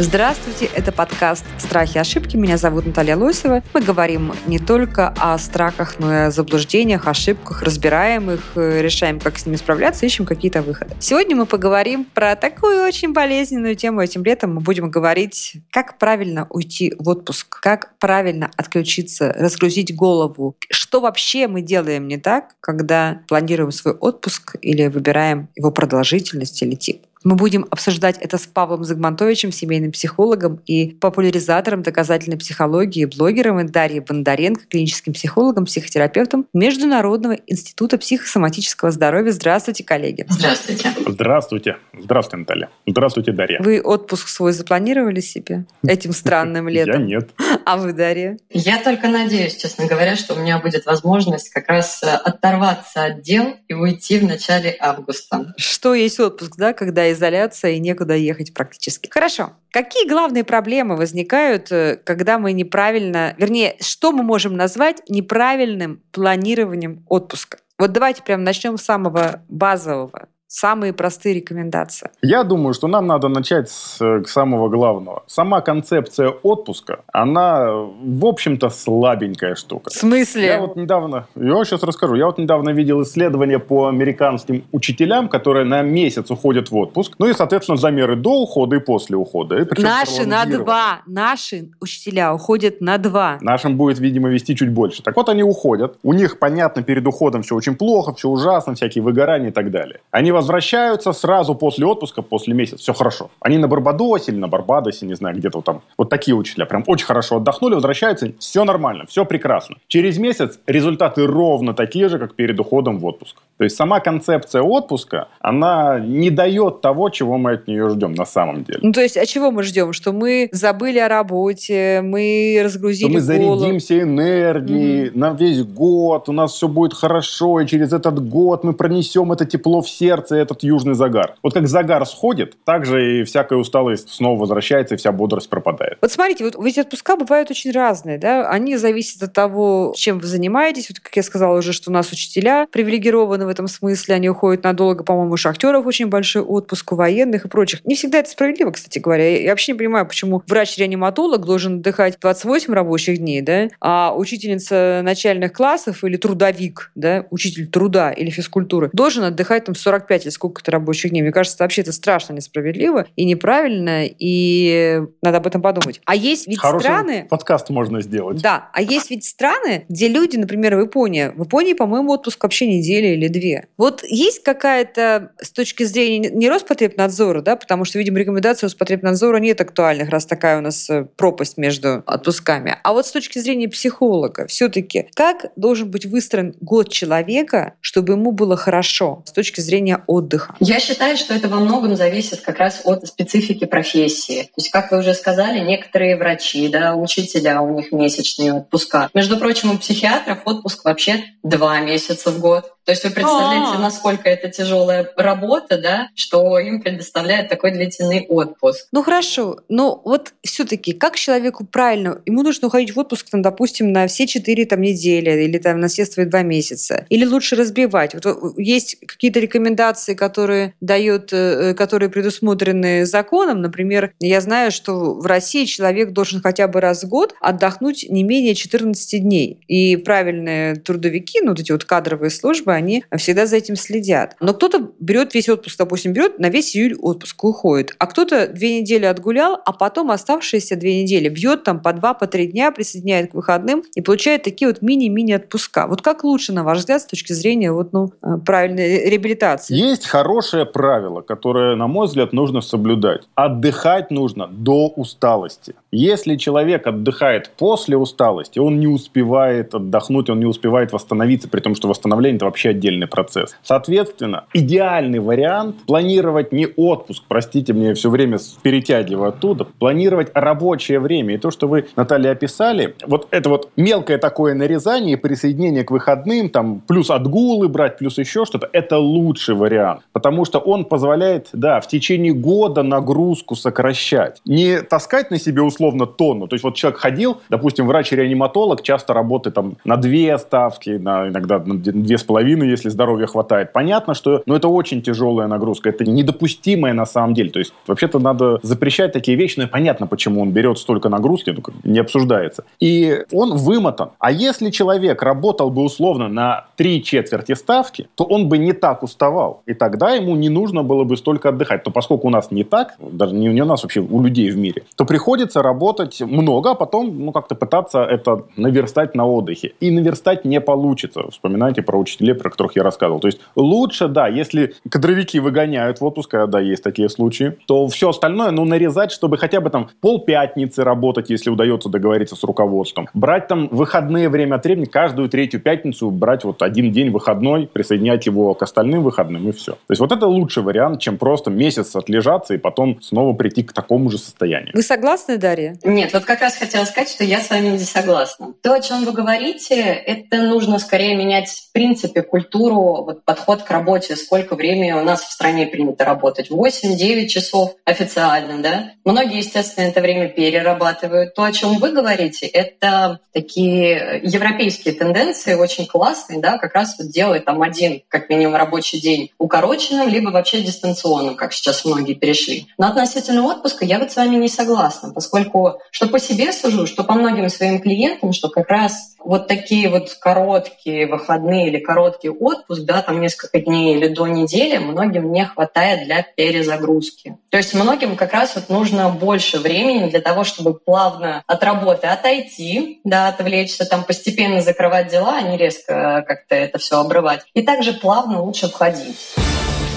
Здравствуйте, это подкаст «Страхи и ошибки». Меня зовут Наталья Лосева. Мы говорим не только о страхах, но и о заблуждениях, ошибках, разбираем их, э, решаем, как с ними справляться, ищем какие-то выходы. Сегодня мы поговорим про такую очень болезненную тему. Этим летом мы будем говорить, как правильно уйти в отпуск, как правильно отключиться, разгрузить голову, что вообще мы делаем не так, когда планируем свой отпуск или выбираем его продолжительность или тип. Мы будем обсуждать это с Павлом Загмантовичем, семейным психологом и популяризатором доказательной психологии, блогером и Дарьей Бондаренко, клиническим психологом, психотерапевтом Международного института психосоматического здоровья. Здравствуйте, коллеги. Здравствуйте. Здравствуйте. Здравствуйте, Наталья. Здравствуйте, Дарья. Вы отпуск свой запланировали себе этим странным Я летом? нет. А вы, Дарья? Я только надеюсь, честно говоря, что у меня будет возможность как раз э, оторваться от дел и уйти в начале августа. Что есть отпуск, да, когда изоляция и некуда ехать практически. Хорошо. Какие главные проблемы возникают, э, когда мы неправильно, вернее, что мы можем назвать неправильным планированием отпуска? Вот давайте прям начнем с самого базового. Самые простые рекомендации. Я думаю, что нам надо начать с э, самого главного. Сама концепция отпуска, она, в общем-то, слабенькая штука. В смысле? Я вот недавно, я сейчас расскажу, я вот недавно видел исследование по американским учителям, которые на месяц уходят в отпуск, ну и, соответственно, замеры до ухода и после ухода. И Наши на два. Наши учителя уходят на два. Нашим будет, видимо, вести чуть больше. Так вот, они уходят. У них, понятно, перед уходом все очень плохо, все ужасно, всякие выгорания и так далее. Они возвращаются сразу после отпуска, после месяца. Все хорошо. Они на Барбадосе или на Барбадосе, не знаю, где-то вот там. Вот такие учителя. Прям очень хорошо отдохнули, возвращаются. Все нормально, все прекрасно. Через месяц результаты ровно такие же, как перед уходом в отпуск. То есть сама концепция отпуска, она не дает того, чего мы от нее ждем на самом деле. Ну, то есть, а чего мы ждем? Что мы забыли о работе, мы что разгрузили мы голову. зарядимся энергией на весь год, у нас все будет хорошо, и через этот год мы пронесем это тепло в сердце, этот южный загар. Вот как загар сходит, так же и всякая усталость снова возвращается, и вся бодрость пропадает. Вот смотрите, вот ведь отпуска бывают очень разные, да? Они зависят от того, чем вы занимаетесь. Вот, как я сказала уже, что у нас учителя привилегированы в этом смысле, они уходят надолго, по-моему, шахтеров очень большой отпуск, у военных и прочих. Не всегда это справедливо, кстати говоря. Я вообще не понимаю, почему врач-реаниматолог должен отдыхать 28 рабочих дней, да, а учительница начальных классов или трудовик, да, учитель труда или физкультуры должен отдыхать там 45 или сколько-то рабочих дней. Мне кажется, вообще это страшно несправедливо и неправильно, и надо об этом подумать. А есть ведь Хороший страны... подкаст можно сделать. Да, а есть ведь страны, где люди, например, в Японии, в Японии, по-моему, отпуск вообще неделя или две. Вот есть какая-то с точки зрения не Роспотребнадзора, да, потому что, видимо, рекомендаций Роспотребнадзора нет актуальных, раз такая у нас э, пропасть между отпусками. А вот с точки зрения психолога, все-таки как должен быть выстроен год человека, чтобы ему было хорошо с точки зрения отдыха? Я считаю, что это во многом зависит как раз от специфики профессии. То есть, как вы уже сказали, некоторые врачи, да, учителя, у них месячные отпуска. Между прочим, у психиатров отпуск вообще два месяца в год. То есть вы представляете, А. насколько это тяжелая работа, да, что им предоставляют такой длительный отпуск. Ну хорошо, но вот все-таки как человеку правильно, ему нужно уходить в отпуск, там, допустим, на все четыре там, недели или там, на все свои два месяца, или лучше разбивать. Вот э, есть какие-то рекомендации, которые дают, э, которые предусмотрены законом. Например, я знаю, что в России человек должен хотя бы раз в год отдохнуть не менее 14 дней. И правильные трудовики, ну вот эти вот кадровые службы, они всегда за этим следят. Но кто-то берет весь отпуск, допустим, берет на весь июль отпуск и уходит. А кто-то две недели отгулял, а потом оставшиеся две недели бьет там по два, по три дня, присоединяет к выходным и получает такие вот мини-мини отпуска. Вот как лучше, на ваш взгляд, с точки зрения вот, ну, э, правильной реабилитации? Есть хорошее правило, которое, на мой взгляд, нужно соблюдать. Отдыхать нужно до усталости. Если человек отдыхает после усталости, он не успевает отдохнуть, он не успевает восстановиться, при том, что восстановление – это вообще отдельный процесс. Соответственно, идеальный вариант – планировать не отпуск, простите мне, все время перетягиваю оттуда, планировать рабочее время. И то, что вы, Наталья, описали, вот это вот мелкое такое нарезание, присоединение к выходным, там, плюс отгулы брать, плюс еще что-то, это лучший вариант. Потому что он позволяет, да, в течение года нагрузку сокращать. Не таскать на себе условно тонну. То есть вот человек ходил, допустим, врач-реаниматолог часто работает там на две ставки, на, иногда на две с половиной, если здоровья хватает. Понятно, что ну, это очень тяжелая нагрузка. Это недопустимая на самом деле. То есть вообще-то надо запрещать такие вещи, но понятно, почему он берет столько нагрузки, ну, не обсуждается. И он вымотан. А если человек работал бы условно на три четверти ставки, то он бы не так уставал. И тогда ему не нужно было бы столько отдыхать. Но поскольку у нас не так, даже не у нас вообще, у людей в мире, то приходится работать много, а потом ну, как-то пытаться это наверстать на отдыхе. И наверстать не получится. Вспоминайте про учителей, про которых я рассказывал. То есть лучше, да, если кадровики выгоняют в отпуск, а да, есть такие случаи, то все остальное, ну, нарезать, чтобы хотя бы там полпятницы работать, если удается договориться с руководством. Брать там выходные время от времени, каждую третью пятницу брать вот один день выходной, присоединять его к остальным выходным и все. То есть вот это лучший вариант, чем просто месяц отлежаться и потом снова прийти к такому же состоянию. Вы согласны, Дарья? Нет, вот как раз хотела сказать, что я с вами не согласна. То, о чем вы говорите, это нужно скорее менять в принципе культуру, вот подход к работе, сколько времени у нас в стране принято работать. 8-9 часов официально, да? Многие, естественно, это время перерабатывают. То, о чем вы говорите, это такие европейские тенденции, очень классные, да, как раз вот делать там один, как минимум, рабочий день укороченным, либо вообще дистанционным, как сейчас многие перешли. Но относительно отпуска я вот с вами не согласна, поскольку что по себе сужу, что по многим своим клиентам, что как раз вот такие вот короткие выходные или короткий отпуск, да, там несколько дней или до недели, многим не хватает для перезагрузки. То есть многим как раз вот нужно больше времени для того, чтобы плавно от работы отойти, да, отвлечься, там постепенно закрывать дела, а не резко как-то это все обрывать. И также плавно лучше входить.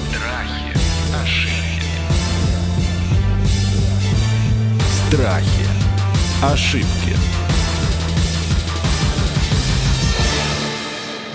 Страхи, Страхи. Ошибки.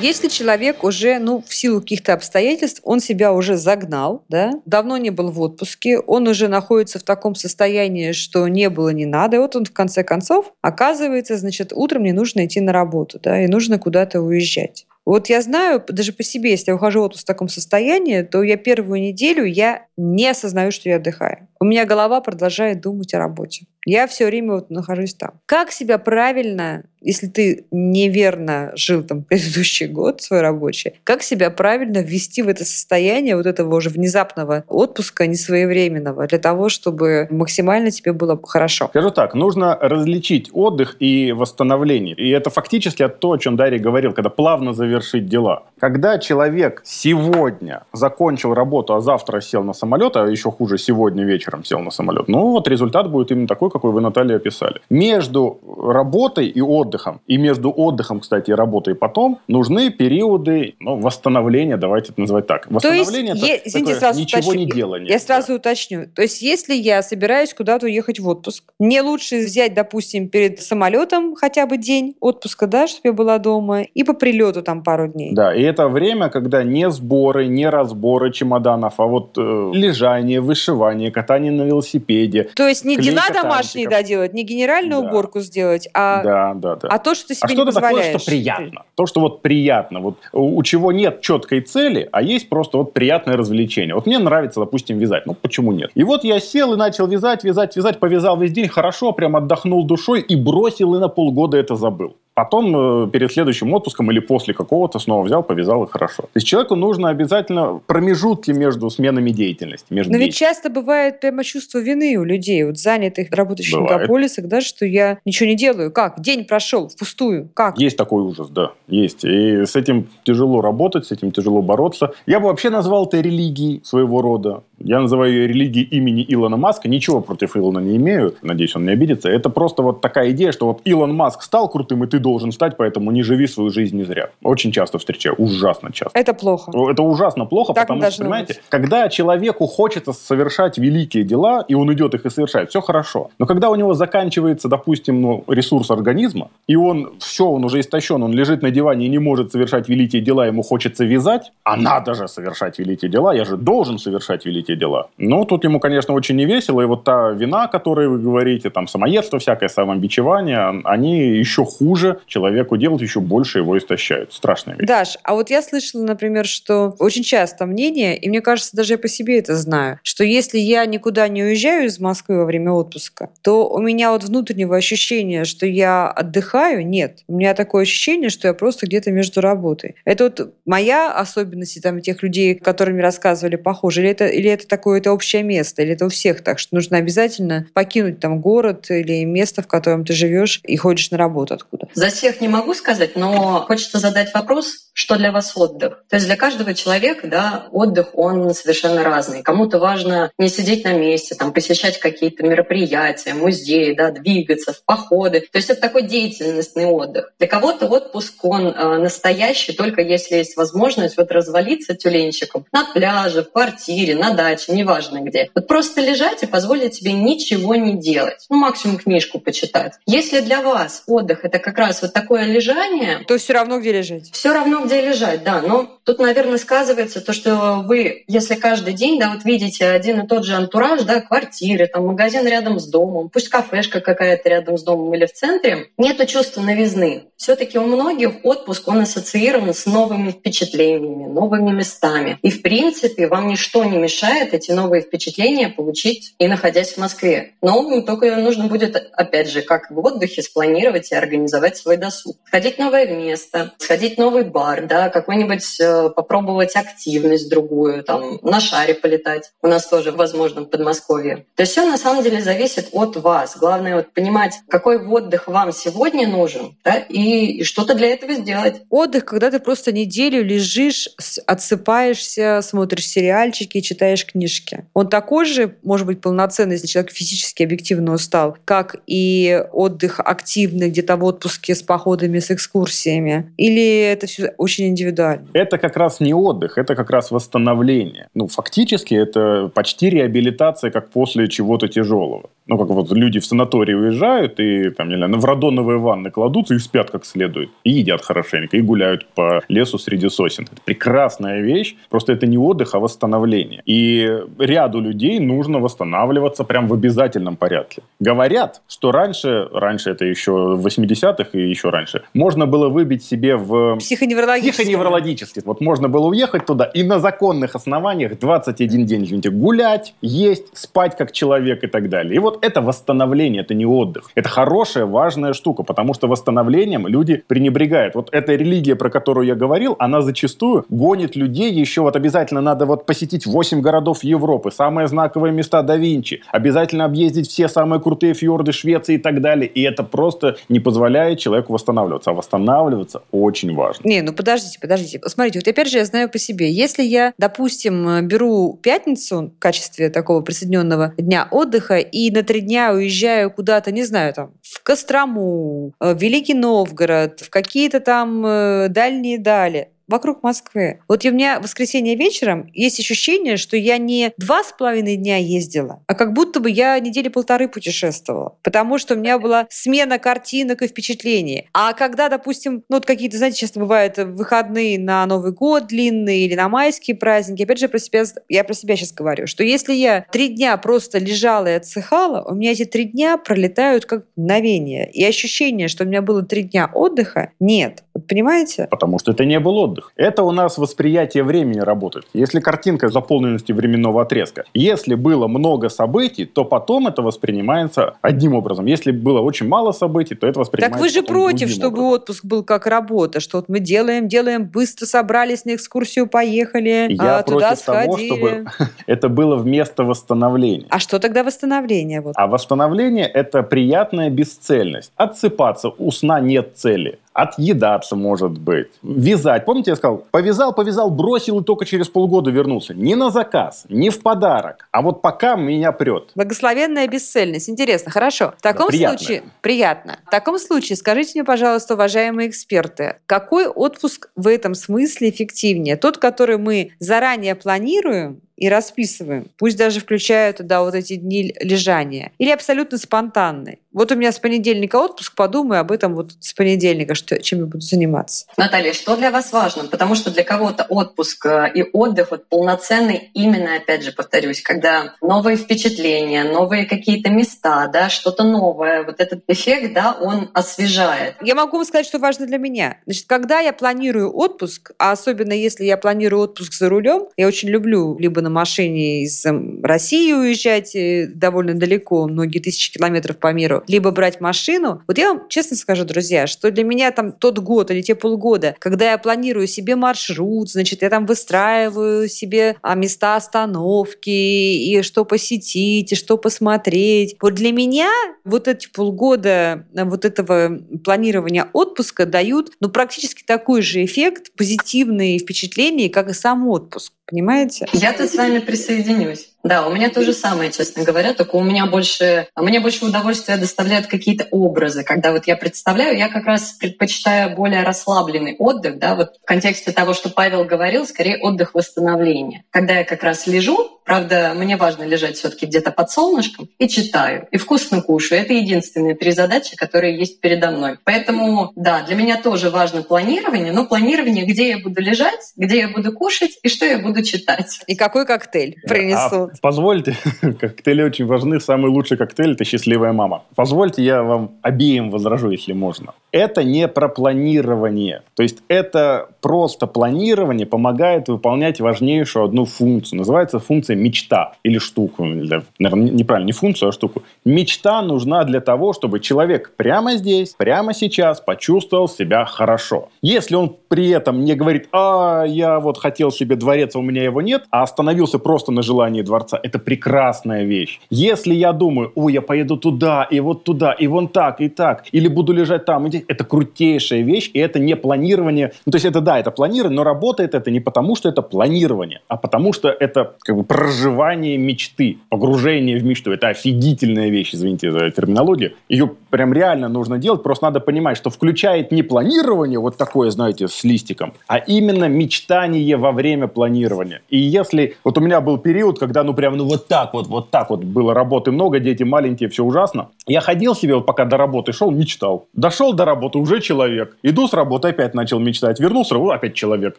Если человек уже, ну, в силу каких-то обстоятельств, он себя уже загнал, да, давно не был в отпуске, он уже находится в таком состоянии, что не было, не надо, и вот он в конце концов оказывается, значит, утром не нужно идти на работу, да, и нужно куда-то уезжать. Вот я знаю, даже по себе, если я ухожу в отпуск в таком состоянии, то я первую неделю я не осознаю, что я отдыхаю. У меня голова продолжает думать о работе. Я все время вот нахожусь там. Как себя правильно, если ты неверно жил там предыдущий год свой рабочий, как себя правильно ввести в это состояние вот этого уже внезапного отпуска несвоевременного для того, чтобы максимально тебе было хорошо? Скажу так, нужно различить отдых и восстановление. И это фактически то, о чем Дарья говорил, когда плавно завершить дела. Когда человек сегодня закончил работу, а завтра сел на самолет, а еще хуже, сегодня вечером сел на самолет, ну вот результат будет именно такой, какой вы, Наталья, описали. Между работой и отдыхом, и между отдыхом, кстати, и работой потом, нужны периоды ну, восстановления, давайте это называть так. Восстановление То есть, это извините, такое сразу ничего уточню. не делание. Я сразу уточню. То есть, если я собираюсь куда-то уехать в отпуск, мне лучше взять, допустим, перед самолетом хотя бы день отпуска, да, чтобы я была дома, и по прилету там пару дней. Да, и это время, когда не сборы, не разборы чемоданов, а вот э, лежание, вышивание, катание на велосипеде. То есть не дела домашние тантиков. доделать, не генеральную Да. уборку сделать, а, Да, да, да. а то, что ты себе А не что-то такое, что приятно. То, что вот приятно. Вот у у чего нет четкой цели, а есть просто вот приятное развлечение. Вот мне нравится, допустим, вязать. Ну, почему нет? И вот я сел и начал вязать, вязать, вязать, повязал весь день, хорошо, прям отдохнул душой и бросил, и на полгода это забыл. Потом э, перед следующим отпуском или после какого-то снова взял, повязал и хорошо. То есть человеку нужно обязательно промежутки между сменами деятельности. Между Но ведь часто бывает прямо чувство вины у людей, вот занятых, работающих в Бывает. мегаполисах, да, что я ничего не делаю. Как? День прошел впустую. Как? Есть такой ужас, да, есть. И с этим тяжело работать, с этим тяжело бороться. Я бы вообще назвал это религией своего рода. Я называю ее религией имени Илона Маска. Ничего против Илона не имею. Надеюсь, он не обидится. Это просто вот такая идея, что вот Илон Маск стал крутым, и ты должен стать, поэтому не живи свою жизнь не зря. Очень часто встречаю. Ужасно часто. Это плохо. Это ужасно плохо, Так потому что, понимаете, быть. когда человеку хочется совершать великие дела, и он идет их и совершает, все хорошо. Но когда у него заканчивается, допустим, ну, ресурс организма, и он все, он уже истощен, он лежит на диване и не может совершать великие дела, ему хочется вязать, а надо же совершать великие дела, я же должен совершать великие дела. Ну, тут ему, конечно, очень не весело, и вот та вина, о которой вы говорите, там, самоедство всякое, самобичевание, они еще хуже человеку делают, еще больше его истощают. Страшная вещь. Даш, а вот я слышала, например, что очень часто мнение, и мне кажется, даже я по себе это знаю, что если я никуда не уезжаю из Москвы во время отпуска, то у меня вот внутреннего ощущения, что я отдыхаю, нет. У меня такое ощущение, что я просто где-то между работой. Это вот моя особенность там тех людей, которыми рассказывали, похоже, или это, или это такое это общее место, или это у всех так, что нужно обязательно покинуть там город или место, в котором ты живешь и ходишь на работу откуда. За всех не могу сказать, но хочется задать вопрос, что для вас отдых? То есть для каждого человека да, отдых, он совершенно разный. Кому-то важно не сидеть на месте, там, посещать какие-то мероприятия, музеи, да, двигаться в походы. То есть это такой деятельностный отдых. Для кого-то отпуск, он э, настоящий, только если есть возможность вот развалиться тюленчиком на пляже, в квартире, на даче, неважно где. Вот просто лежать и позволить себе ничего не делать. Ну, максимум книжку почитать. Если для вас отдых — это как раз вот такое лежание, То все равно где лежать. все равно, где лежать, да. Но тут, наверное, сказывается то, что вы, если каждый день, да, вот видите один и тот же антураж, да, квартиры, там, магазин рядом с домом, пусть кафешка какая-то рядом с домом или в центре, нету чувства новизны. все таки у многих отпуск, он ассоциирован с новыми впечатлениями, новыми местами. И, в принципе, вам ничто не мешает эти новые впечатления получить и находясь в Москве. Но только нужно будет, опять же, как в отдыхе, спланировать и организовать свой досуг. Сходить в новое место, сходить в новый бар, да, какой-нибудь э, попробовать активность другую, там, на шаре полетать. У нас тоже возможно в Подмосковье. То есть все на самом деле зависит от вас. Главное вот понимать, какой отдых вам сегодня нужен, да, и, и что-то для этого сделать. Отдых, когда ты просто неделю лежишь, отсыпаешься, смотришь сериальчики читаешь книжки. Он такой же, может быть, полноценный, если человек физически объективно устал, как и отдых активный где-то в отпуске с походами, с экскурсиями. Или это все очень индивидуально? Это как раз не отдых, это как раз восстановление. Ну, фактически это почти реабилитация, как после чего-то тяжелого. Ну, как вот люди в санаторий уезжают и там, не знаю, в радоновые ванны кладутся и спят как следует. И едят хорошенько, и гуляют по лесу среди сосен. Это прекрасная вещь, просто это не отдых, а восстановление. И ряду людей нужно восстанавливаться прям в обязательном порядке. Говорят, что раньше, раньше это еще в 80-х и еще раньше, можно было выбить себе в Психоневрологически. Психоневрологически. Вот можно было уехать туда и на законных основаниях 21 день, извините, гулять, есть, спать как человек и так далее. И вот это восстановление, это не отдых. Это хорошая, важная штука, потому что восстановлением люди пренебрегают. Вот эта религия, про которую я говорил, она зачастую гонит людей еще вот обязательно надо вот посетить 8 городов Европы, самые знаковые места да Винчи, обязательно объездить все самые крутые фьорды Швеции и так далее. И это просто не позволяет человеку восстанавливаться. А восстанавливаться очень важно. Не, ну подождите, подождите. Смотрите, вот опять же я знаю по себе. Если я, допустим, э, беру пятницу в качестве такого присоединенного дня отдыха и на три дня уезжаю куда-то, не знаю, там, в Кострому, э, в Великий Новгород, в какие-то там э, дальние дали, вокруг Москвы. Вот у меня в воскресенье вечером есть ощущение, что я не два с половиной дня ездила, а как будто бы я недели полторы путешествовала. Потому что у меня была смена картинок и впечатлений. А когда, допустим, ну вот какие-то, знаете, часто бывают выходные на Новый год длинные или на майские праздники, опять же, про себя, я про себя сейчас говорю, что если я три дня просто лежала и отсыхала, у меня эти три дня пролетают как мгновение. И ощущение, что у меня было три дня отдыха, нет. Вот понимаете? Потому что это не был отдых. Это у нас восприятие времени работает. Если картинка заполненности временного отрезка. Если было много событий, то потом это воспринимается одним образом. Если было очень мало событий, то это воспринимается Так вы же против, чтобы образом. отпуск был как работа, что вот мы делаем, делаем, быстро собрались на экскурсию, поехали, Я а, туда против того, сходили. чтобы это было вместо восстановления. А что тогда восстановление? Вот. А восстановление – это приятная бесцельность. Отсыпаться, у сна нет цели. Отъедаться, может быть, вязать. Помните, я сказал, повязал, повязал, бросил и только через полгода вернулся. Не на заказ, не в подарок, а вот пока меня прет. Благословенная бесцельность. Интересно, хорошо. В таком приятно. случае, приятно. В таком случае, скажите мне, пожалуйста, уважаемые эксперты, какой отпуск в этом смысле эффективнее? Тот, который мы заранее планируем, и расписываем, пусть даже включая туда вот эти дни лежания, или абсолютно спонтанный. Вот у меня с понедельника отпуск, подумаю об этом вот с понедельника, что, чем я буду заниматься. Наталья, что для вас важно? Потому что для кого-то отпуск э, и отдых вот полноценный именно, опять же, повторюсь, когда новые впечатления, новые какие-то места, да, что-то новое, вот этот эффект, да, он освежает. Я могу вам сказать, что важно для меня. Значит, когда я планирую отпуск, а особенно если я планирую отпуск за рулем, я очень люблю либо на машине из эм, России уезжать э, довольно далеко, многие тысячи километров по миру, либо брать машину. Вот я вам честно скажу, друзья, что для меня там тот год или те полгода, когда я планирую себе маршрут, значит, я там выстраиваю себе а, места остановки, и что посетить, и что посмотреть. Вот для меня вот эти полгода э, вот этого планирования отпуска дают ну, практически такой же эффект, позитивные впечатления, как и сам отпуск. Понимаете? Я тут с вами присоединюсь. Да, у меня то же самое, честно говоря, только у меня больше, мне больше удовольствия доставляют какие-то образы. Когда вот я представляю, я как раз предпочитаю более расслабленный отдых, да, вот в контексте того, что Павел говорил, скорее отдых восстановления. Когда я как раз лежу, правда, мне важно лежать все таки где-то под солнышком, и читаю, и вкусно кушаю. Это единственные три задачи, которые есть передо мной. Поэтому, да, для меня тоже важно планирование, но планирование, где я буду лежать, где я буду кушать и что я буду читать. И какой коктейль принесут. А позвольте, коктейли очень важны. Самый лучший коктейль – это «Счастливая мама». Позвольте, я вам обеим возражу, если можно. Это не про планирование. То есть это просто планирование помогает выполнять важнейшую одну функцию. Называется функция мечта или штуку. Наверное, неправильно, не функцию, а штуку. Мечта нужна для того, чтобы человек прямо здесь, прямо сейчас почувствовал себя хорошо. Если он при этом не говорит, а, я вот хотел себе дворец, а у меня его нет, а остановился просто на желании дворца, это прекрасная вещь. Если я думаю, ой, я поеду туда, и вот туда, и вон так, и так, или буду лежать там, и это крутейшая вещь, и это не планирование. Ну, то есть это, да, это планирование, но работает это не потому, что это планирование, а потому, что это как бы проживание мечты, погружение в мечту. Это офигительная вещь, извините за терминологию. Ее прям реально нужно делать, просто надо понимать, что включает не планирование, вот такое, знаете, с листиком, а именно мечтание во время планирования. И если... Вот у меня был период, когда, ну, прям, ну, вот так вот, вот так вот было работы много, дети маленькие, все ужасно. Я ходил себе, вот пока до работы шел, мечтал. Дошел до работы, уже человек. Иду с работы, опять начал мечтать. Вернулся, опять человек.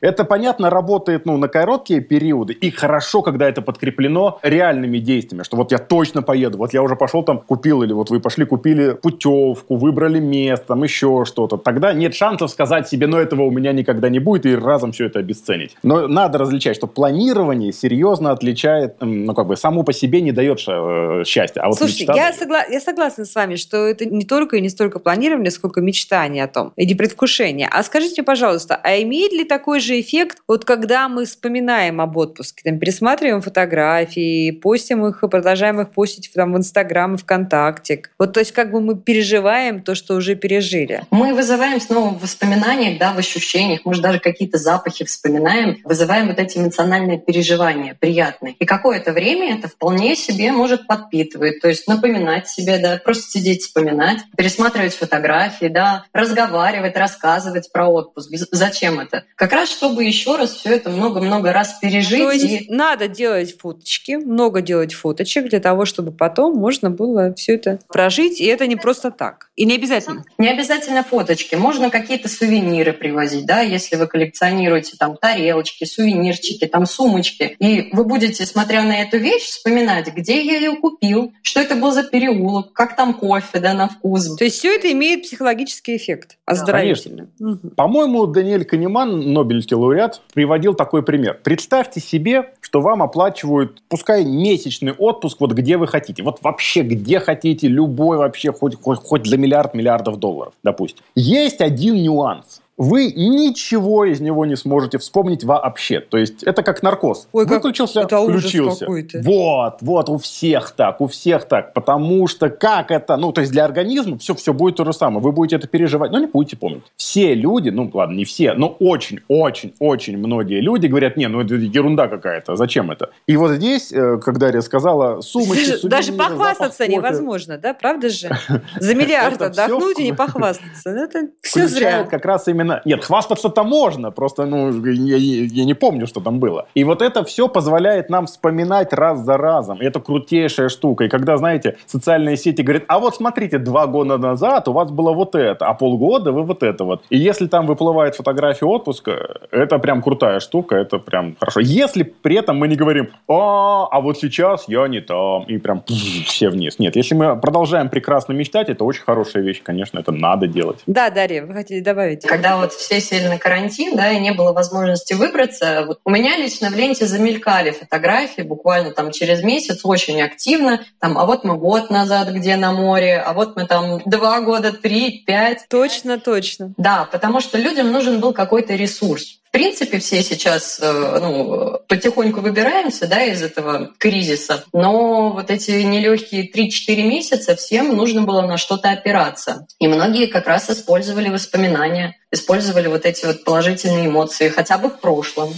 Это, понятно, работает, ну, на короткие периоды. И хорошо, когда это подкреплено реальными действиями, что вот я точно поеду. Вот я уже пошел там, купил, или вот вы пошли, купили путевку, выбрали место, там еще что-то. Тогда нет шансов сказать себе, но этого у меня никогда не будет, и разом все это обесценить. Но надо различать, что планирование серьезно отличает, ну, как бы, само по себе не дает э, счастья. А вот Слушайте, мечта я, согла- я согласна с вами, что это не только и не столько планирование, сколько мечтание о том, или предвкушение. А скажите, пожалуйста, а имеет ли такой же эффект, вот когда мы вспоминаем об отпуске, там, пересматриваем фотографии, постим их, продолжаем их постить там, в Инстаграм и ВКонтакте? Вот, то есть, как бы мы переживаем то, что уже пережили. Мы вызываем снова в воспоминаниях, да, в ощущениях, может, даже какие-то запахи вспоминаем, вызываем вот эти эмоциональные переживания приятные. И какое-то время это вполне себе может подпитывать, то есть напоминать себе, да, просто сидеть, вспоминать, пересматривать фотографии, да, разговаривать, рассказывать про отпуск. Зачем это? Как раз, чтобы еще раз все это много-много раз пережить. То есть и... надо делать фоточки, много делать фоточек для того, чтобы потом можно было все это прожить, и это не просто так. И не обязательно. Не обязательно фоточки, можно какие-то сувениры привозить, да, если вы коллекционируете там тарелочки, сувенирчики, там сумочки, и вы будете, смотря на эту вещь, вспоминать, где я ее купил, что это был за переулок, как там кофе, да, на вкус. То есть все это имеет психологический эффект, оздоровительный. Мгм. По-моему, Даниэль Канеман, Нобелевский лауреат, приводил такой пример. Представьте себе, что вам оплачивают, пускай месячный отпуск, вот где вы хотите. Вот вообще где хотите, любой вообще, хоть, хоть, хоть за миллиард миллиардов долларов, допустим. Есть один нюанс. Вы ничего из него не сможете вспомнить вообще. То есть это как наркоз. Ой, как- Выключился, это ужас включился. Вот, вот, у всех так, у всех так. Потому что как это, ну, то есть для организма все, все будет то же самое. Вы будете это переживать, но не будете помнить. Все люди, ну, ладно, не все, но очень, очень, очень многие люди говорят, не, ну, это ерунда какая-то, зачем это? И вот здесь, э, как Дарья сказала, сумочки, Даже похвастаться невозможно, да? Правда же? За миллиард Это отдохнуть и не похвастаться. Это все зря. как раз именно... Нет, хвастаться-то можно, просто ну, я, я- я не помню, что там было. И вот это все позволяет нам вспоминать раз за разом. И это крутейшая штука. И когда, знаете, социальные сети говорят, а вот смотрите, два года назад у вас было вот это, а полгода вы вот это вот. И если там выплывает фотография отпуска, это прям крутая штука, это прям хорошо. Если при этом мы не говорим, а, а вот сейчас я не там, и прям все вниз. Нет, если мы продолжаем прекрасно мечтать, это очень хорошая вещь, конечно, это надо делать. Да, Дарья, вы хотели добавить? Когда вот все сели на карантин, да, и не было возможности выбраться, вот у меня лично в ленте замелькали фотографии буквально там через месяц очень активно. Там, а вот мы год назад где на море, а вот мы там два года, три, пять. Точно, точно. Да, потому что людям нужен был какой-то ресурс. В принципе, все сейчас э, ну, потихоньку выбираемся да, из этого кризиса, но вот эти нелегкие 3-4 месяца всем нужно было на что-то опираться. И многие как раз использовали воспоминания, использовали вот эти вот положительные эмоции, хотя бы в прошлом.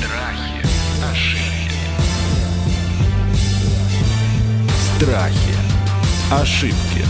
Страхи, ошибки. Страхи. Ошибки.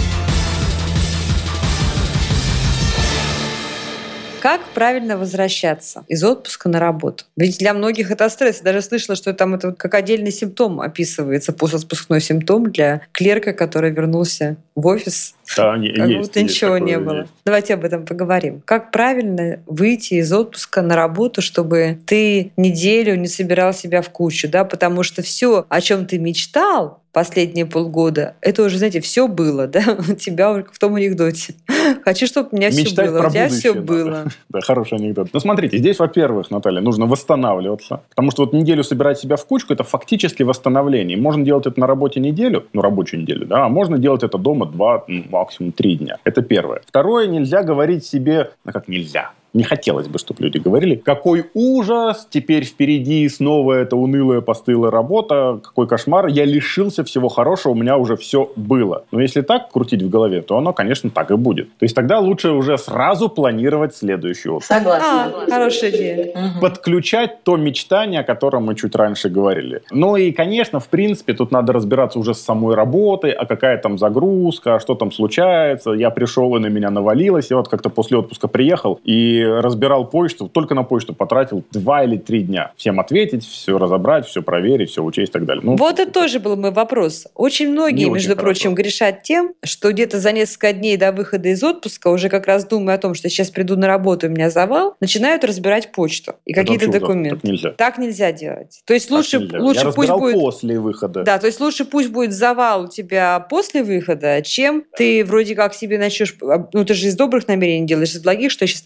Как правильно возвращаться из отпуска на работу? Ведь для многих это стресс. Я даже слышала, что там это вот как отдельный симптом описывается, постотпускной симптом для клерка, который вернулся в офис, Да, не- как есть, будто есть ничего не было. есть. Давайте об этом поговорим. Как правильно выйти из отпуска на работу, чтобы ты неделю не собирал себя в кучу, да? Потому что все, о чем ты мечтал последние полгода, это уже, знаете, все было, да? У тебя в том анекдоте. Хочу, чтобы у меня все Мечтать было. про У тебя все будущее надо. было. Да, хороший анекдот. Ну, смотрите, здесь, во-первых, Наталья, нужно восстанавливаться. Потому что вот неделю собирать себя в кучку – это фактически восстановление. Можно делать это на работе неделю, ну, рабочую неделю, да, а можно делать это дома два, ну, максимум три дня. Это первое. Второе, нельзя говорить себе, ну, как нельзя, не хотелось бы, чтобы люди говорили, какой ужас, теперь впереди снова эта унылая, постылая работа, какой кошмар, я лишился всего хорошего, у меня уже все было. Но если так крутить в голове, то оно, конечно, так и будет. То есть тогда лучше уже сразу планировать следующий отпуск. Согласна. А, хорошая идея. Подключать то мечтание, о котором мы чуть раньше говорили. Ну и, конечно, в принципе, тут надо разбираться уже с самой работой, а какая там загрузка, а что там случается. Я пришел, и на меня навалилось. Я вот как-то после отпуска приехал и разбирал почту, только на почту потратил два или три дня. Всем ответить, все разобрать, все проверить, все учесть и так далее. Ну, Вот это тоже был мой вопрос. Очень многие, Не очень между хорошо. прочим, грешат тем, что где-то за несколько дней до выхода из отпуска, уже как раз думая о том, что сейчас приду на работу, и у меня завал, начинают разбирать почту и какие-то документы. Так нельзя. Так нельзя делать. То есть Так лучше, нельзя. лучше Я пусть будет... после выхода. Да, то есть лучше пусть будет завал у тебя после выхода, чем ты вроде как себе начнешь... Ну, ты же из добрых намерений делаешь, из благих, что я сейчас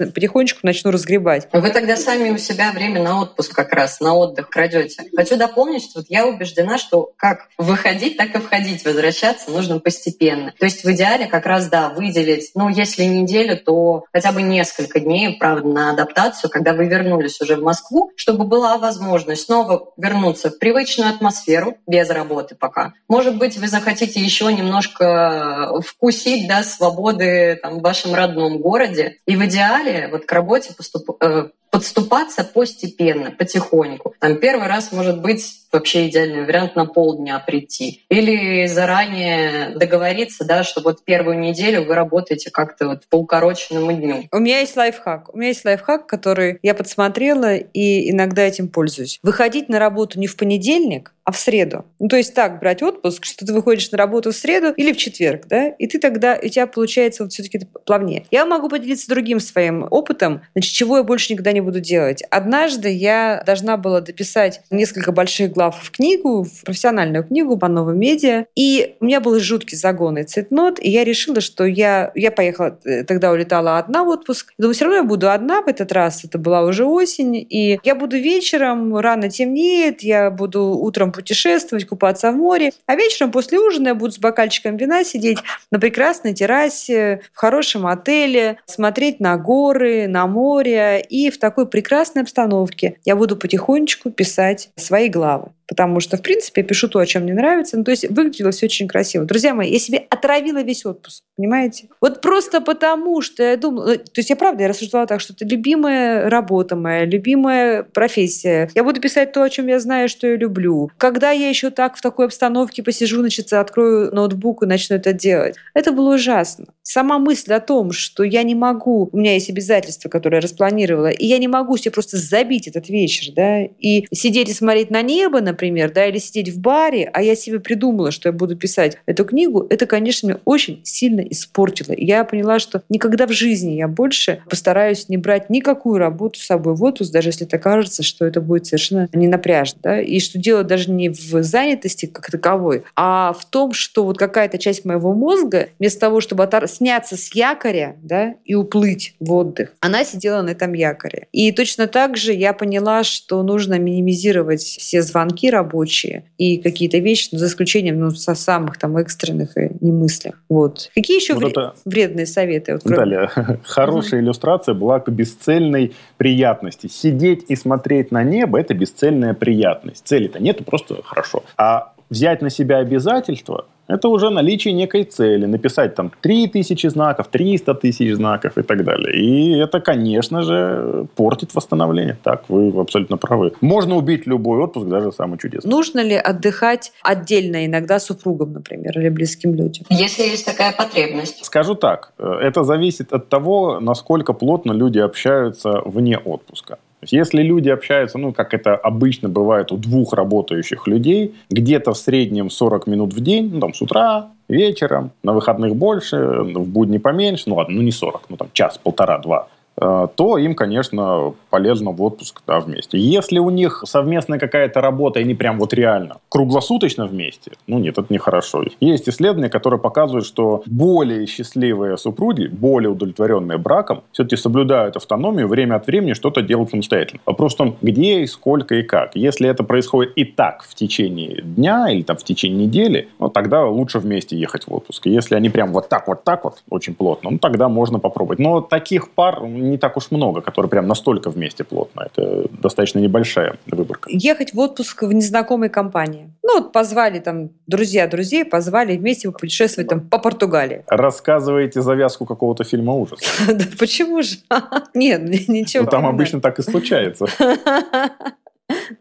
потихонечку начну разгребать. Вы тогда сами у себя время на отпуск как раз, на отдых крадете. Хочу дополнить, что вот я убеждена, что как выходить, так и входить, возвращаться нужно постепенно. То есть в идеале как раз, да, выделить, ну, если неделю, то хотя бы несколько дней, правда, на адаптацию, когда вы вернулись уже в Москву, чтобы была возможность снова вернуться в привычную атмосферу, без работы пока. Может быть, вы захотите еще немножко вкусить, да, свободы там, в вашем родном городе. И в идеале вот работе поступ- э, подступаться постепенно, потихоньку. Там первый раз может быть вообще идеальный вариант на полдня прийти. Или заранее договориться, да, что вот первую неделю вы работаете как-то вот по укороченному дню. У меня есть лайфхак. У меня есть лайфхак, который я подсмотрела и иногда этим пользуюсь. Выходить на работу не в понедельник, а в среду. Ну, то есть так брать отпуск, что ты выходишь на работу в среду или в четверг, да, и ты тогда, у тебя получается вот все-таки плавнее. Я могу поделиться другим своим опытом, значит, чего я больше никогда не буду делать. Однажды я должна была дописать несколько больших глав глав в книгу, в профессиональную книгу по новым медиа. И у меня был жуткий загон и цветнот, и я решила, что я, я поехала, э, тогда улетала одна в отпуск. Думаю, все равно я буду одна в этот раз, это была уже осень, и я буду вечером, рано темнеет, я буду утром путешествовать, купаться в море, а вечером после ужина я буду с бокальчиком вина сидеть на прекрасной террасе, в хорошем отеле, смотреть на горы, на море, и в такой прекрасной обстановке я буду потихонечку писать свои главы Bye. Потому что, в принципе, я пишу то, о чем мне нравится. Ну, то есть выглядело все очень красиво. Друзья мои, я себе отравила весь отпуск, понимаете? Вот просто потому, что я думала... Ну, то есть я правда, я рассуждала так, что это любимая работа моя, любимая профессия. Я буду писать то, о чем я знаю, что я люблю. Когда я еще так в такой обстановке посижу, значит, открою ноутбук и начну это делать. Это было ужасно. Сама мысль о том, что я не могу, у меня есть обязательства, которые я распланировала, и я не могу себе просто забить этот вечер, да, и сидеть и смотреть на небо, например, да, или сидеть в баре, а я себе придумала, что я буду писать эту книгу, это, конечно, меня очень сильно испортило. Я поняла, что никогда в жизни я больше постараюсь не брать никакую работу с собой в отпуск, даже если это кажется, что это будет совершенно не напряжно. Да? И что дело даже не в занятости как таковой, а в том, что вот какая-то часть моего мозга, вместо того, чтобы отор... сняться с якоря да, и уплыть в отдых, она сидела на этом якоре. И точно так же я поняла, что нужно минимизировать все звонки, звонки рабочие и какие-то вещи, ну, за исключением ну, со самых там экстренных и немыслях. Вот. Какие еще вот вре- это... вредные советы? Вот, кроме... Далее. Хорошая угу. иллюстрация была к бесцельной приятности. Сидеть и смотреть на небо – это бесцельная приятность. Цели-то нету, просто хорошо. А взять на себя обязательства – это уже наличие некой цели. Написать там 3000 знаков, 300 тысяч знаков и так далее. И это, конечно же, портит восстановление. Так, вы абсолютно правы. Можно убить любой отпуск, даже самый чудесный. Нужно ли отдыхать отдельно, иногда супругам, например, или близким людям? Если есть такая потребность. Скажу так, э, это зависит от того, насколько плотно люди общаются вне отпуска если люди общаются, ну, как это обычно бывает у двух работающих людей, где-то в среднем 40 минут в день, ну, там, с утра, вечером, на выходных больше, в будни поменьше, ну, ладно, ну, не 40, ну, там, час, полтора, два, то им, конечно, полезно в отпуск да, вместе. Если у них совместная какая-то работа, и они прям вот реально круглосуточно вместе, ну нет, это нехорошо. Есть исследования, которые показывают, что более счастливые супруги, более удовлетворенные браком, все-таки соблюдают автономию, время от времени что-то делают самостоятельно. Вопрос в том, где и сколько и как. Если это происходит и так в течение дня или там в течение недели, ну тогда лучше вместе ехать в отпуск. Если они прям вот так вот так вот очень плотно, ну тогда можно попробовать. Но таких пар не так уж много, которые прям настолько вместе плотно. Это достаточно небольшая выборка. Ехать в отпуск в незнакомой компании. Ну, вот позвали там друзья друзей, позвали вместе путешествовать там по Португалии. Рассказываете завязку какого-то фильма ужаса. Да почему же? Нет, ничего. Ну, там обычно так и случается.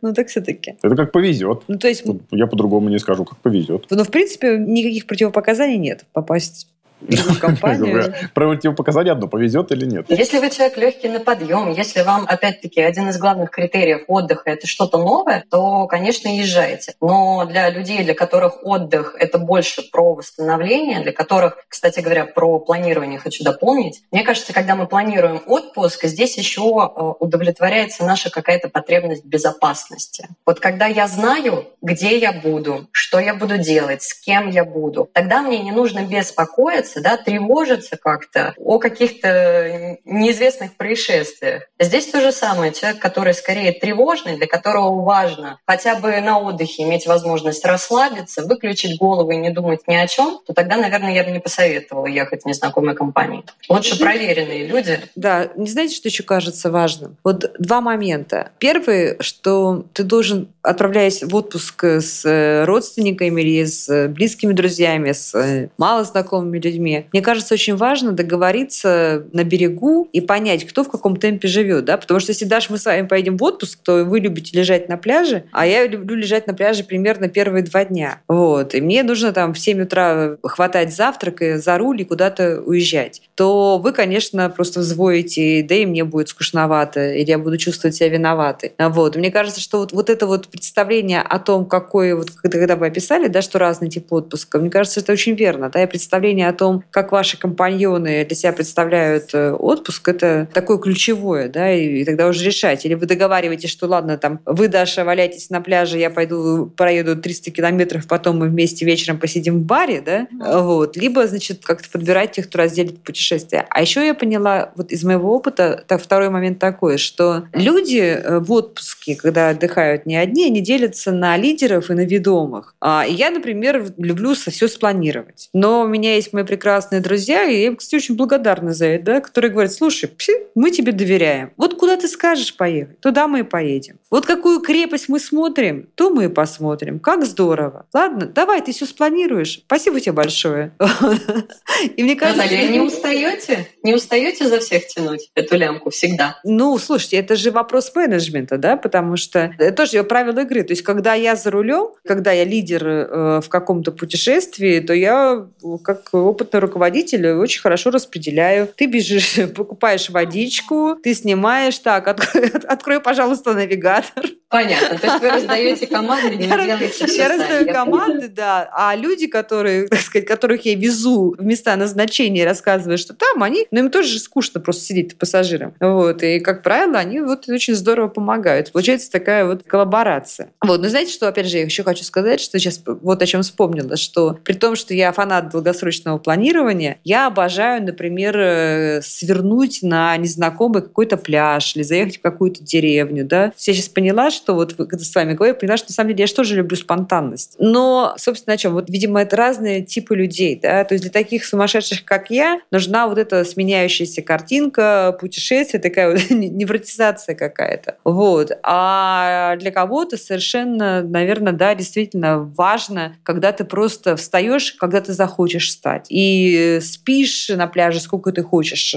Ну, так все-таки. Это как повезет. Ну, то есть... Я по-другому не скажу, как повезет. Ну, в принципе, никаких противопоказаний нет попасть компанию. Противопоказание одно, повезет или нет. Если вы человек легкий на подъем, если вам, опять-таки, один из главных критериев отдыха — это что-то новое, то, конечно, езжайте. Но для людей, для которых отдых — это больше про восстановление, для которых, кстати говоря, про планирование хочу дополнить. Мне кажется, когда мы планируем отпуск, здесь еще э, удовлетворяется наша какая-то потребность безопасности. Вот когда я знаю, где я буду, что я буду делать, с кем я буду, тогда мне не нужно беспокоиться, бояться, да, тревожиться как-то о каких-то неизвестных происшествиях. Здесь то же самое. Человек, который скорее тревожный, для которого важно хотя бы на отдыхе иметь возможность расслабиться, выключить голову и не думать ни о чем, то тогда, наверное, я бы не посоветовала ехать в незнакомой компании. Лучше проверенные люди. Да, не знаете, что еще кажется важным? Вот два момента. Первый, что ты должен, отправляясь в отпуск с э, родственниками или с близкими друзьями, с э, малознакомыми людьми, людьми. Мне кажется, очень важно договориться на берегу и понять, кто в каком темпе живет, да, потому что если даже мы с вами поедем в отпуск, то вы любите лежать на пляже, а я люблю лежать на пляже примерно первые два дня. Вот. И мне нужно там в 7 утра хватать завтрак и за руль и куда-то уезжать. То вы, конечно, просто взвоите, да и мне будет скучновато, или я буду чувствовать себя виноватой. Вот. Мне кажется, что вот, вот это вот представление о том, какой, вот когда вы описали, да, что разный тип отпуска, мне кажется, это очень верно. Да, и представление о том, том, как ваши компаньоны для себя представляют э, отпуск, это такое ключевое, да, и, и тогда уже решать. Или вы договариваетесь, что ладно, там, вы, Даша, валяйтесь на пляже, я пойду проеду 300 километров, потом мы вместе вечером посидим в баре, да, вот. Либо, значит, как-то подбирать тех, кто разделит путешествие. А еще я поняла, вот из моего опыта, так, второй момент такой, что люди э, в отпуске, когда отдыхают не одни, они делятся на лидеров и на ведомых. А, и я, например, люблю все спланировать. Но у меня есть мои прекрасные друзья, и я кстати, очень благодарна за это, да, которые говорят, слушай, мы тебе доверяем. Вот куда ты скажешь поехать, туда мы и поедем. Вот какую крепость мы смотрим, то мы и посмотрим. Как здорово. Ладно, давай, ты все спланируешь. Спасибо тебе большое. И мне кажется... Наталья, не устаете? Не устаете за всех тянуть эту лямку всегда? Ну, слушайте, это же вопрос менеджмента, да, потому что это тоже правило игры. То есть, когда я за рулем, когда я лидер э, в каком-то путешествии, то я, как опытный руководитель, очень хорошо распределяю. Ты бежишь, покупаешь водичку, ты снимаешь, так, открой, открой пожалуйста, навигатор. Понятно. То есть вы раздаете команды, не делаете все Я раздаю команды, да. А люди, которые, так сказать, которых я везу в места назначения, рассказываю, что там они, ну им тоже скучно просто сидеть пассажирам. Вот. И, как правило, они вот очень здорово помогают. Получается такая вот коллаборация. Вот. Но знаете, что, опять же, я еще хочу сказать, что сейчас вот о чем вспомнила, что при том, что я фанат долгосрочного планирования, я обожаю, например, э, свернуть на незнакомый какой-то пляж или заехать в какую-то деревню, да. Я сейчас поняла, что вот когда с вами говорю, поняла, что на самом деле я же тоже люблю спонтанность. Но, собственно, о чем? Вот, видимо, это разные типы людей, да. То есть для таких сумасшедших, как я, нужна вот эта сменяющаяся картинка, путешествие, такая вот невротизация какая-то. Вот. А для кого-то совершенно, наверное, да, действительно важно, когда ты просто встаешь, когда ты захочешь встать. И спишь на пляже, сколько ты хочешь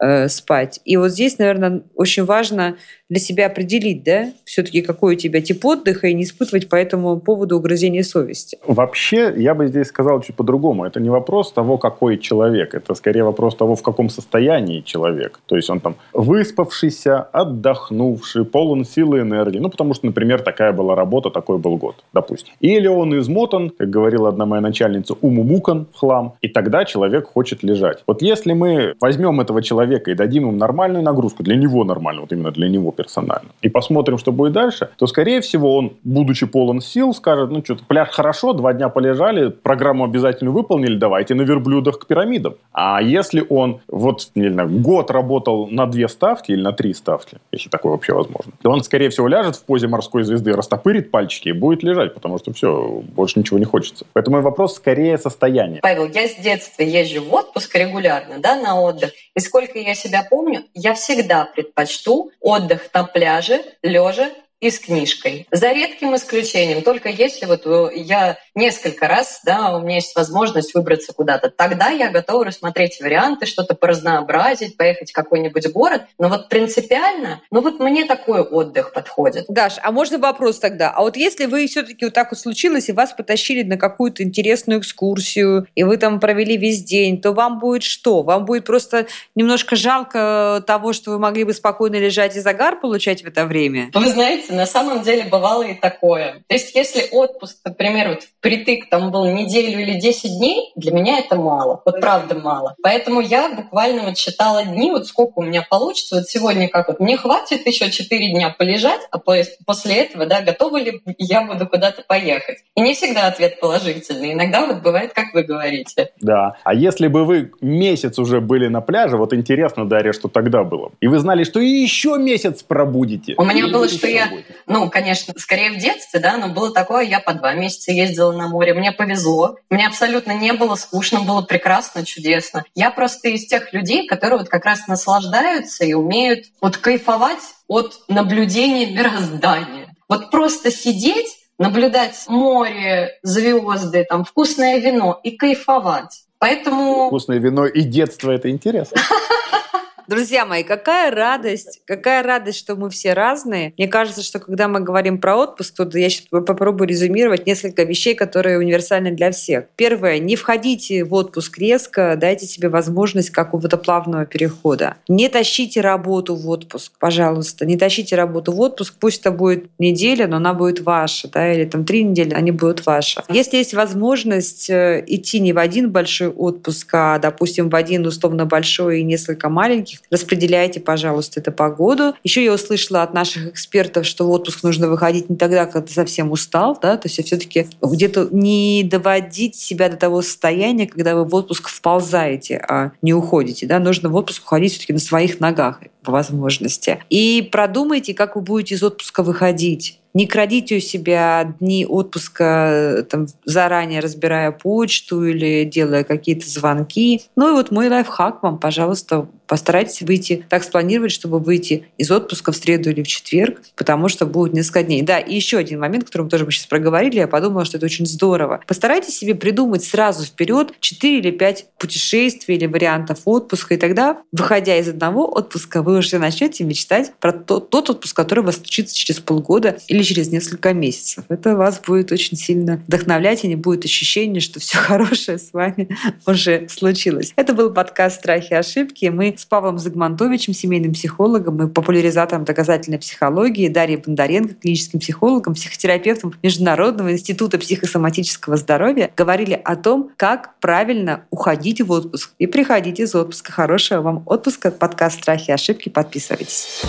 э, спать. И вот здесь, наверное, очень важно для себя определить, да, все-таки какой у тебя тип отдыха и не испытывать по этому поводу угрызения совести. Вообще, я бы здесь сказал чуть по-другому. Это не вопрос того, какой человек. Это скорее вопрос того, в каком состоянии человек. То есть он там выспавшийся, отдохнувший, полон силы и энергии. Ну, потому что, например, такая была работа, такой был год, допустим. Или он измотан, как говорила одна моя начальница, умумукан в хлам, и тогда человек хочет лежать. Вот если мы возьмем этого человека и дадим ему нормальную нагрузку, для него нормальную, вот именно для него персонально. И посмотрим, что будет дальше, то, скорее всего, он, будучи полон сил, скажет, ну, что-то пляж хорошо, два дня полежали, программу обязательно выполнили, давайте на верблюдах к пирамидам. А если он вот, не знаю, год работал на две ставки или на три ставки, если такое вообще возможно, то он, скорее всего, ляжет в позе морской звезды, растопырит пальчики и будет лежать, потому что все, больше ничего не хочется. Поэтому вопрос скорее состояния. Павел, я с детства езжу в отпуск регулярно, да, на отдых. И сколько я себя помню, я всегда предпочту отдых на пляже, лежа и с книжкой. За редким исключением, только если вот э, я несколько раз, да, у меня есть возможность выбраться куда-то, тогда я готова рассмотреть варианты, что-то поразнообразить, поехать в какой-нибудь город. Но вот принципиально, ну вот мне такой отдых подходит. Даш, а можно вопрос тогда? А вот если вы все-таки вот так вот случилось, и вас потащили на какую-то интересную экскурсию, и вы там провели весь день, то вам будет что? Вам будет просто немножко жалко того, что вы могли бы спокойно лежать и загар получать в это время? Вы знаете, на самом деле бывало и такое. То есть если отпуск, например, вот впритык там был неделю или 10 дней, для меня это мало. Вот правда мало. Поэтому я буквально вот считала дни, вот сколько у меня получится. Вот сегодня как вот, мне хватит еще 4 дня полежать, а после этого, да, готова ли я буду куда-то поехать. И не всегда ответ положительный. Иногда вот бывает, как вы говорите. Да. А если бы вы месяц уже были на пляже, вот интересно, Дарья, что тогда было. И вы знали, что еще месяц пробудете. У меня было, что я ну, конечно, скорее в детстве, да, но было такое, я по два месяца ездила на море, мне повезло, мне абсолютно не было скучно, было прекрасно, чудесно. Я просто из тех людей, которые вот как раз наслаждаются и умеют вот кайфовать от наблюдения мироздания. Вот просто сидеть, наблюдать море, звезды, там вкусное вино и кайфовать. Поэтому... Вкусное вино и детство — это интересно. Друзья мои, какая радость, какая радость, что мы все разные. Мне кажется, что когда мы говорим про отпуск, то я сейчас попробую резюмировать несколько вещей, которые универсальны для всех. Первое, не входите в отпуск резко, дайте себе возможность какого-то плавного перехода. Не тащите работу в отпуск, пожалуйста, не тащите работу в отпуск, пусть это будет неделя, но она будет ваша, да, или там три недели, они будут ваши. Если есть возможность э, идти не в один большой отпуск, а, допустим, в один условно большой и несколько маленьких, распределяйте, пожалуйста, это по году. Еще я услышала от наших экспертов, что в отпуск нужно выходить не тогда, когда ты совсем устал, да, то есть все-таки где-то не доводить себя до того состояния, когда вы в отпуск вползаете, а не уходите, да, нужно в отпуск уходить все-таки на своих ногах по возможности. И продумайте, как вы будете из отпуска выходить. Не крадите у себя дни отпуска там, заранее разбирая почту или делая какие-то звонки. Ну и вот мой лайфхак вам, пожалуйста, Постарайтесь выйти, так спланировать, чтобы выйти из отпуска в среду или в четверг, потому что будет несколько дней. Да, и еще один момент, который мы тоже мы сейчас проговорили, я подумала, что это очень здорово. Постарайтесь себе придумать сразу вперед 4 или 5 путешествий или вариантов отпуска, и тогда, выходя из одного отпуска, вы уже начнете мечтать про тот, тот отпуск, который вас случится через полгода или через несколько месяцев. Это вас будет очень сильно вдохновлять, и не будет ощущения, что все хорошее с вами уже случилось. Это был подкаст «Страхи и ошибки». Мы с Павлом Загмантовичем, семейным психологом и популяризатором доказательной психологии, Дарьей Бондаренко, клиническим психологом, психотерапевтом Международного института психосоматического здоровья, говорили о том, как правильно уходить в отпуск и приходить из отпуска. Хорошего вам отпуска. Подкаст «Страхи и ошибки». Подписывайтесь.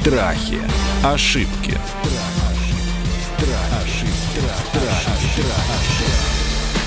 Страхи, ошибки, ошибки, страхи. Страхи. Ошибки.